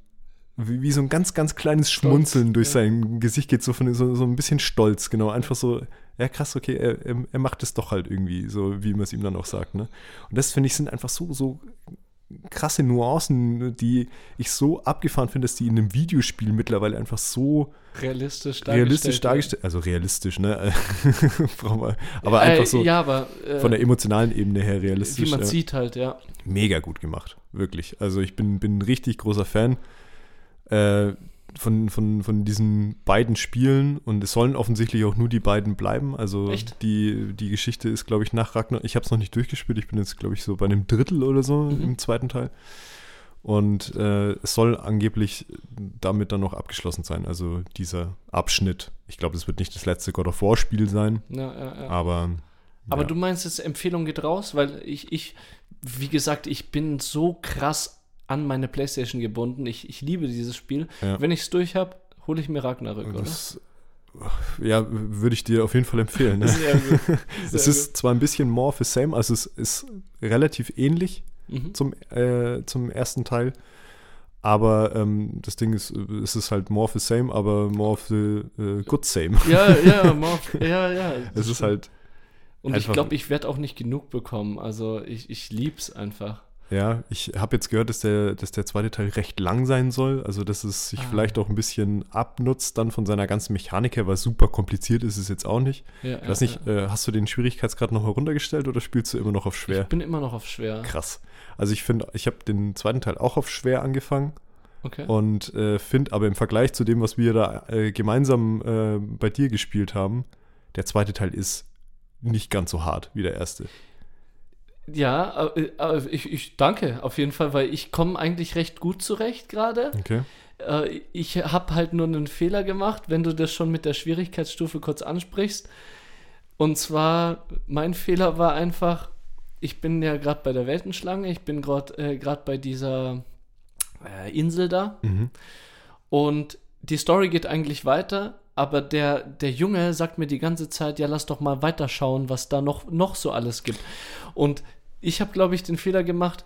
wie, wie so ein ganz, ganz kleines Schmunzeln durch ja. sein Gesicht geht, so, von, so, so ein bisschen stolz, genau. Einfach so, ja krass, okay, er, er, er macht es doch halt irgendwie, so wie man es ihm dann auch sagt. Ne? Und das, finde ich, sind einfach so, so krasse Nuancen, die ich so abgefahren finde, dass die in einem Videospiel mittlerweile einfach so Realistisch dargestellt. realistisch dargestellt, also realistisch, ne? Aber einfach so Ja, aber äh, von der emotionalen Ebene her realistisch. wie man ja. sieht halt, ja. Mega gut gemacht, wirklich. Also ich bin, bin ein richtig großer Fan äh, von, von, von diesen beiden Spielen und es sollen offensichtlich auch nur die beiden bleiben. Also Echt? die, die Geschichte ist, glaube ich, nach Ragnar. Ich habe es noch nicht durchgespielt, ich bin jetzt, glaube ich, so bei einem Drittel oder so Mhm. im zweiten Teil. Und äh, es soll angeblich damit dann noch abgeschlossen sein, also dieser Abschnitt. Ich glaube, es wird nicht das letzte God of War-Spiel sein, ja, ja, ja. aber. Aber du meinst jetzt, Empfehlung geht raus, weil ich, ich, wie gesagt, ich bin so krass an meine Playstation gebunden. Ich, ich liebe dieses Spiel. Ja. Wenn ich es durch habe, hole ich mir Ragnarök, oder? Das, ja, würde ich dir auf jeden Fall empfehlen. Ne? Sehr gut. Es Sehr ist zwar ein bisschen more of the same, also es ist relativ ähnlich gut. Mhm. zum, äh, zum ersten Teil, aber ähm, das Ding ist, es ist halt more of the same, aber more of the äh, good same. Ja, ja, Morph, ja, ja. Es ist halt, Und ich glaube, ich werde auch nicht genug bekommen. Also ich, ich lieb's einfach. Ja, ich habe jetzt gehört, dass der, dass der zweite Teil recht lang sein soll, also dass es sich Ah. vielleicht auch ein bisschen abnutzt dann von seiner ganzen Mechanik her, weil super kompliziert ist es jetzt auch nicht. Ja, Ich weiß ja, nicht, äh, hast du den Schwierigkeitsgrad noch runtergestellt oder spielst du immer noch auf ja. schwer? Ich bin immer noch auf schwer. Krass. Also ich finde, ich habe den zweiten Teil auch auf schwer angefangen Okay. und äh, finde aber im Vergleich zu dem, was wir da äh, gemeinsam äh, bei dir gespielt haben, der zweite Teil ist nicht ganz so hart wie der erste. Ja, äh, ich, ich danke auf jeden Fall, weil ich komme eigentlich recht gut zurecht gerade. Okay. Äh, ich habe halt nur einen Fehler gemacht, wenn du das schon mit der Schwierigkeitsstufe kurz ansprichst. Und zwar, mein Fehler war einfach, ich bin ja gerade bei der Weltenschlange, ich bin gerade äh, grad bei dieser äh, Insel da. Mhm. Und die Story geht eigentlich weiter, aber der, der Junge sagt mir die ganze Zeit, ja, lass doch mal weiterschauen, was da noch, noch so alles gibt. Und ich habe, glaube ich, den Fehler gemacht,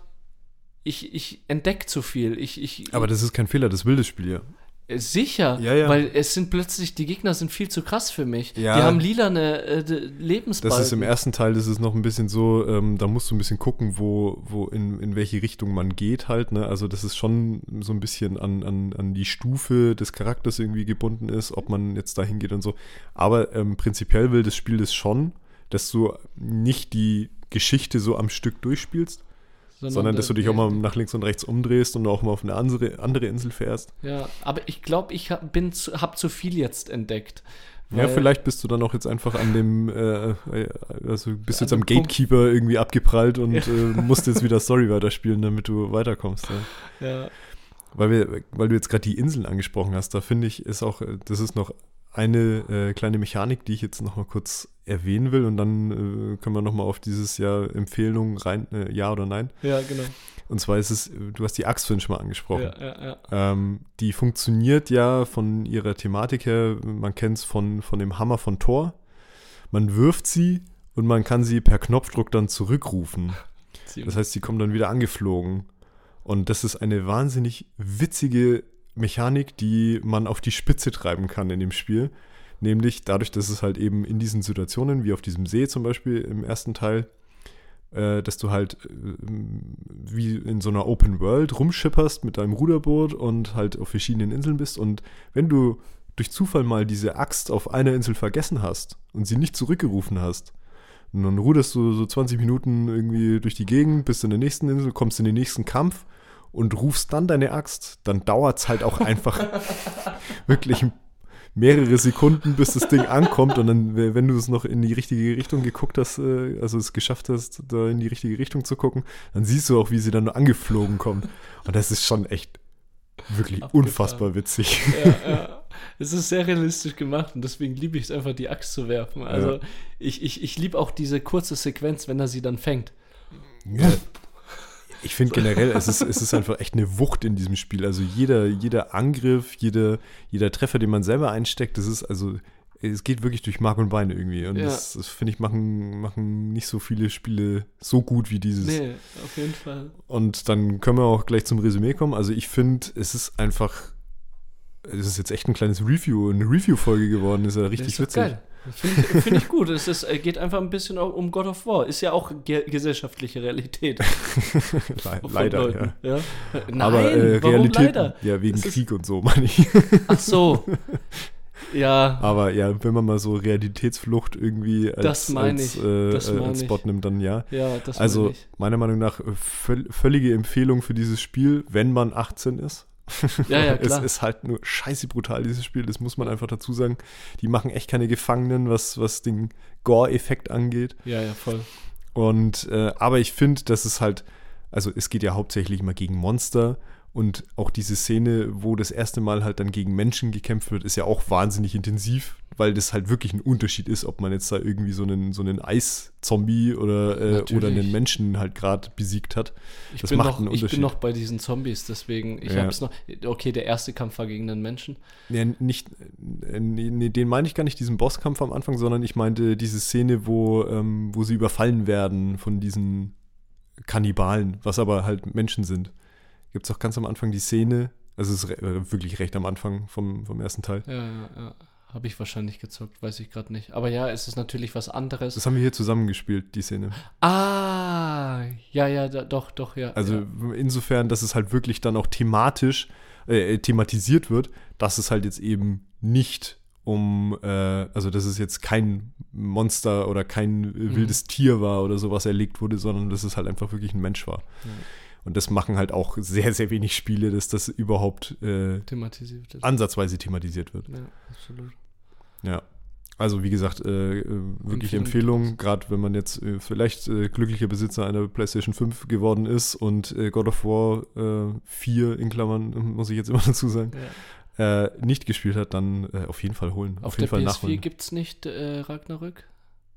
ich, ich entdecke zu viel. Ich, ich, Aber das ist kein Fehler, das will das Spiel ja. Äh, Sicher, Ja, ja. weil es sind plötzlich, die Gegner sind viel zu krass für mich. Ja. Die haben lilane äh, Lebensbalken. Das ist im ersten Teil, das ist noch ein bisschen so, ähm, da musst du ein bisschen gucken, wo, wo in, in welche Richtung man geht halt, ne? Also das ist schon so ein bisschen an, an, an die Stufe des Charakters irgendwie gebunden ist, ob man jetzt dahin geht und so. Aber ähm, prinzipiell will das Spiel das schon, dass du nicht die Geschichte so am Stück durchspielst, sondern dass du dich auch mal nach links und rechts umdrehst und auch mal auf eine andere, andere Insel fährst. Ja, aber ich glaube, ich hab, bin zu, hab zu viel jetzt entdeckt. Ja, vielleicht bist du dann auch jetzt einfach an dem, äh, äh, also bist jetzt am dem Punkt. Gatekeeper irgendwie abgeprallt und Ja. äh, musst jetzt wieder Story weiterspielen, damit du weiterkommst. Ja. Ja, Weil, wir, weil du jetzt gerade die Inseln angesprochen hast, da finde ich, ist auch, das ist noch eine äh, kleine Mechanik, die ich jetzt noch mal kurz erwähnen will und dann äh, können wir noch mal auf dieses Jahr Empfehlung rein, äh, ja oder nein. ja, genau. Und zwar ist es, äh, du hast die Axt vorhin schon mal angesprochen. Ja, ja, ja. Ähm, die funktioniert ja von ihrer Thematik her, man kennt es von, von dem Hammer von Thor. Man wirft sie und man kann sie per Knopfdruck dann zurückrufen. Das heißt, sie kommen dann wieder angeflogen. Und das ist eine wahnsinnig witzige Mechanik, die man auf die Spitze treiben kann in dem Spiel. Nämlich dadurch, dass es halt eben in diesen Situationen, wie auf diesem See zum Beispiel im ersten Teil, äh, dass du halt äh, wie in so einer Open World rumschipperst mit deinem Ruderboot und halt auf verschiedenen Inseln bist. Und wenn du durch Zufall mal diese Axt auf einer Insel vergessen hast und sie nicht zurückgerufen hast, und dann ruderst du so 20 Minuten irgendwie durch die Gegend, bist in der nächsten Insel, kommst in den nächsten Kampf und rufst dann deine Axt, dann dauert es halt auch einfach wirklich mehrere Sekunden, bis das Ding ankommt und dann, wenn du es noch in die richtige Richtung geguckt hast, äh, also es geschafft hast, da in die richtige Richtung zu gucken, dann siehst du auch, wie sie dann angeflogen kommt. Und das ist schon echt wirklich Abgefahren. unfassbar witzig. ja, ja. Es ist sehr realistisch gemacht und deswegen liebe ich es einfach, die Axt zu werfen. Also Ja. ich, ich, ich liebe auch diese kurze Sequenz, wenn er sie dann fängt. Ja. Ich finde generell, es ist, es ist einfach echt eine Wucht in diesem Spiel. Also jeder, jeder Angriff, jeder, jeder Treffer, den man selber einsteckt, das ist also, es geht wirklich durch Mark und Beine irgendwie. Und Ja. das, das finde ich, machen, machen nicht so viele Spiele so gut wie dieses. Nee, auf jeden Fall. Und dann können wir auch gleich zum Resümee kommen. Also ich finde, es ist einfach, es ist jetzt echt ein kleines Review, eine Review-Folge geworden. Ist ja richtig das ist witzig. geil. Finde ich, find ich gut. Es ist, äh, geht einfach ein bisschen um God of War. Ist ja auch ge gesellschaftliche Realität. Le von leider, Leuten, ja. ja. Nein, Aber äh, warum Realität, leider? ja, wegen ist- Krieg und so, meine ich. Ach so. Ja, Aber ja, wenn man mal so Realitätsflucht irgendwie als, Das meine als, äh, das äh, meine als. Spot nimmt, dann ja. ja, das meine Also ich. meiner Meinung nach äh, völ völlige Empfehlung für dieses Spiel, wenn man 18 ist. Ja, ja, es klar. ist halt nur scheiße brutal, dieses Spiel, das muss man einfach dazu sagen. Die machen echt keine Gefangenen, was, was den Gore-Effekt angeht. Ja, ja, voll. Und äh, aber ich finde, dass es halt, also es geht ja hauptsächlich immer gegen Monster und auch diese Szene, wo das erste Mal halt dann gegen Menschen gekämpft wird, ist ja auch wahnsinnig intensiv, weil das halt wirklich ein Unterschied ist, ob man jetzt da irgendwie so einen, so einen Eiszombie oder, äh, oder einen Menschen halt gerade besiegt hat. Ich, Das bin macht noch, einen ich bin Unterschied. noch bei diesen Zombies, deswegen, ich Ja. hab's noch. Okay, der erste Kampf war gegen einen Menschen. Ja, nicht, äh, nee, nee, den meine ich gar nicht, diesen Bosskampf am Anfang, sondern ich meinte diese Szene, wo, ähm, wo sie überfallen werden von diesen Kannibalen, was aber halt Menschen sind. Gibt es auch ganz am Anfang die Szene, also es ist re äh, wirklich recht am Anfang vom, vom ersten Teil. Ja, ja, ja. Habe ich wahrscheinlich gezockt, weiß ich gerade nicht. Aber ja, es ist natürlich was anderes. Das haben wir hier zusammengespielt, die Szene. ah, ja, ja, da, doch, doch, ja. Also ja. insofern, dass es halt wirklich dann auch thematisch äh, thematisiert wird, dass es halt jetzt eben nicht um, äh, also dass es jetzt kein Monster oder kein äh, wildes Tier war oder so, was erlegt wurde, sondern dass es halt einfach wirklich ein Mensch war. Ja. Und das machen halt auch sehr, sehr wenig Spiele, dass das überhaupt äh, thematisiert ansatzweise thematisiert wird. Ja, absolut. Ja. Also wie gesagt, äh, äh, wirklich Empfehlung gerade wenn man jetzt äh, vielleicht äh, glücklicher Besitzer einer PlayStation 5 geworden ist und äh, God of War äh, 4 in Klammern, muss ich jetzt immer dazu sagen, Ja. äh, nicht gespielt hat, dann auf jeden Fall holen. Auf, jeden der Fall PS4 nachholen. gibt es nicht äh, Ragnarök?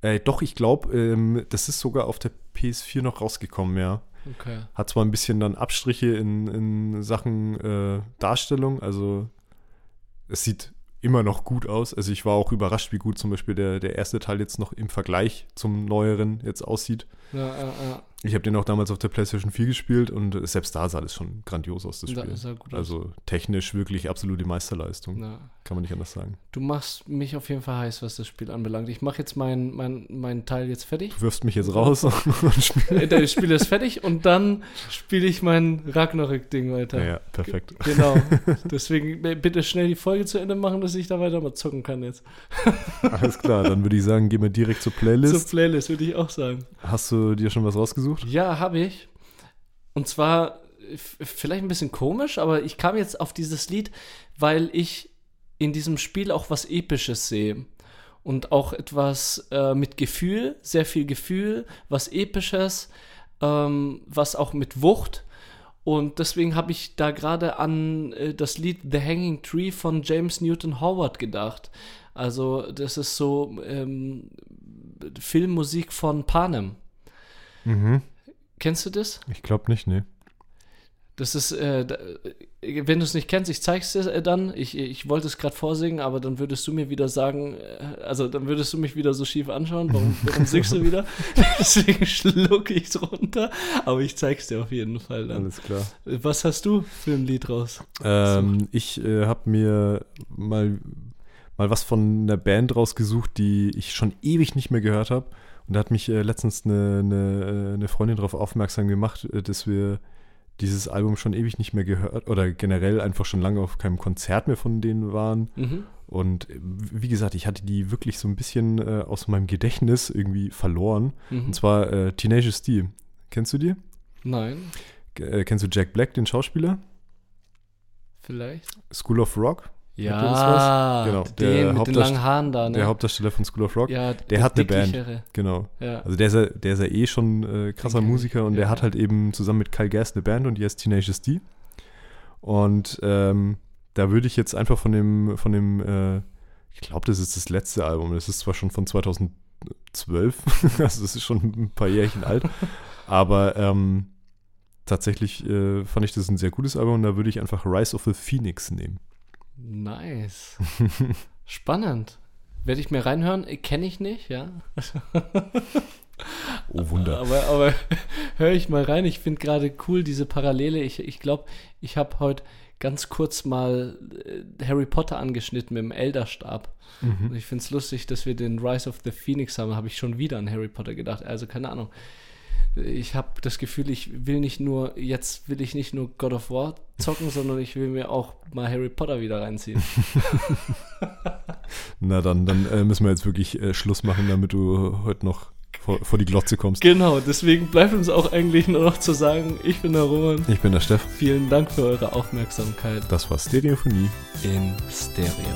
Äh, doch, ich glaube, ähm, das ist sogar auf der PS4 noch rausgekommen, ja. Okay. Hat zwar ein bisschen dann Abstriche in, in Sachen äh, Darstellung, also es sieht immer noch gut aus. Also ich war auch überrascht, wie gut zum Beispiel der, der erste Teil jetzt noch im Vergleich zum neueren jetzt aussieht. Ja, ja, ja. Ich habe den auch damals auf der PlayStation 4 gespielt und selbst da sah das schon grandios aus, das Da Spiel. gut aus. also technisch wirklich absolute Meisterleistung. Ja. Kann man nicht anders sagen. Du machst mich auf jeden Fall heiß, was das Spiel anbelangt. Ich mache jetzt meinen mein, mein Teil jetzt fertig. Du wirfst mich jetzt raus und spielst. Äh, Das Spiel ist fertig und dann spiele ich mein Ragnarök-Ding weiter. Ja, ja, perfekt. Genau. Deswegen äh, bitte schnell die Folge zu Ende machen, dass ich da weiter mal zocken kann jetzt. Alles klar, dann würde ich sagen, gehen wir direkt zur Playlist. Zur Playlist würde ich auch sagen. Hast du dir schon was rausgesucht? Ja, habe ich. Und zwar vielleicht ein bisschen komisch, aber ich kam jetzt auf dieses Lied, weil ich in diesem Spiel auch was Episches sehe. Und auch etwas äh, mit Gefühl, sehr viel Gefühl, was Episches, ähm, was auch mit Wucht. Und deswegen habe ich da gerade an äh, das Lied The Hanging Tree von James Newton Howard gedacht. Also, das ist so ähm, Filmmusik von Panem. Mhm. Kennst du das? Ich glaube nicht, nee. Das ist, äh, äh, wenn du es nicht kennst, ich zeig's dir äh, dann. Ich, ich wollte es gerade vorsingen, aber dann würdest du mir wieder sagen, äh, also dann würdest du mich wieder so schief anschauen. Warum, warum singst du wieder? Deswegen schlucke ich es runter. Aber ich zeig's dir auf jeden Fall dann. Alles klar. Was hast du für ein Lied raus? Ähm, ich äh, habe mir mal, mal was von einer Band rausgesucht, die ich schon ewig nicht mehr gehört habe. Und da hat mich äh, letztens eine, eine, äh, eine Freundin darauf aufmerksam gemacht, äh, dass wir dieses Album schon ewig nicht mehr gehört oder generell einfach schon lange auf keinem Konzert mehr von denen waren. Mhm. Und äh, wie gesagt, ich hatte die wirklich so ein bisschen äh, aus meinem Gedächtnis irgendwie verloren. Mhm. Und zwar äh, Tenacious D. Kennst du die? Nein, G äh, kennst du Jack Black, den Schauspieler? vielleicht. School of Rock? Ja? Genau, der den mit den langen Haaren da, ne? Der Hauptdarsteller von School of Rock. ja, der hat eine Band. Genau. Ja. Also der ist ja, der ist ja eh schon äh, krasser ich, Musiker und ja. der hat halt eben zusammen mit Kyle Gass eine Band und die heißt Tenacious D. Und ähm, da würde ich jetzt einfach von dem, von dem, äh, ich glaube, das ist das letzte Album. Das ist zwar schon von 2012, also das ist schon ein paar Jährchen alt, aber ähm, tatsächlich äh, fand ich das ein sehr gutes Album und da würde ich einfach Rise of the Phoenix nehmen. Nice. Spannend. Werde ich mir reinhören? Kenne ich nicht, ja. Oh Wunder. Aber, aber höre ich mal rein. Ich finde gerade cool diese Parallele. Ich glaube, ich, glaub, ich habe heute ganz kurz mal äh, Harry Potter angeschnitten mit dem Elderstab. Mhm. Und ich finde es lustig, dass wir den Rise of the Phoenix haben. Habe ich schon wieder an Harry Potter gedacht. Also keine Ahnung. Ich habe das Gefühl, ich will nicht nur, jetzt will ich nicht nur God of War zocken, sondern ich will mir auch mal Harry Potter wieder reinziehen. Na dann, dann äh, müssen wir jetzt wirklich äh, Schluss machen, damit du heute noch vor, vor die Glotze kommst. Genau, deswegen bleibt uns auch eigentlich nur noch zu sagen, ich bin der Roman. Ich bin der Steff. Vielen Dank für eure Aufmerksamkeit Das war Stereophonie. in Stereo.